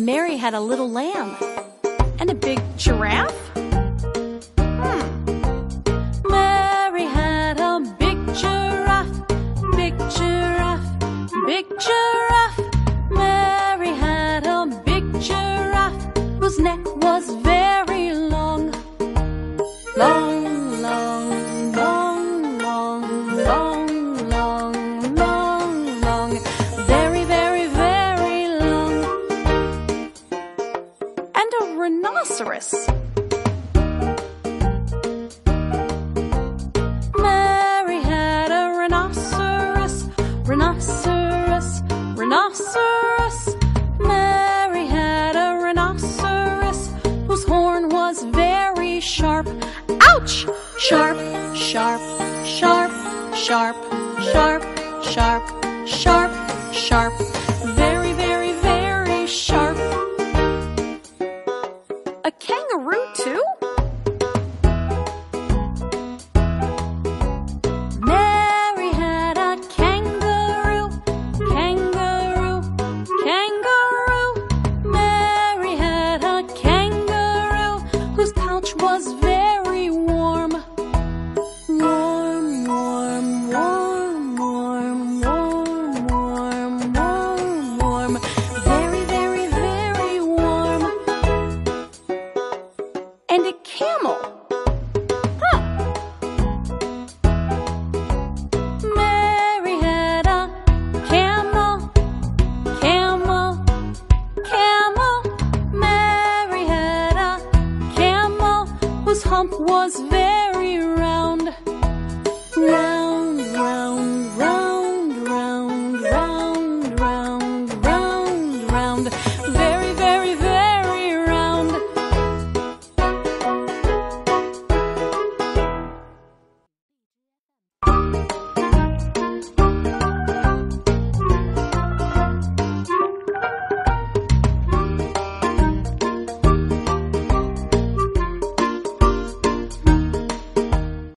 Mary had a little lamb. And a big giraffe? Hmm. Mary had a big giraffe, big giraffe, big giraffe. Rhinoceros. Mary had a rhinoceros, rhinoceros, rhinoceros. Mary had a rhinoceros whose horn was very sharp. Ouch! Sharp, sharp, sharp, sharp, sharp, sharp, sharp, sharp. whose hump was very round. round.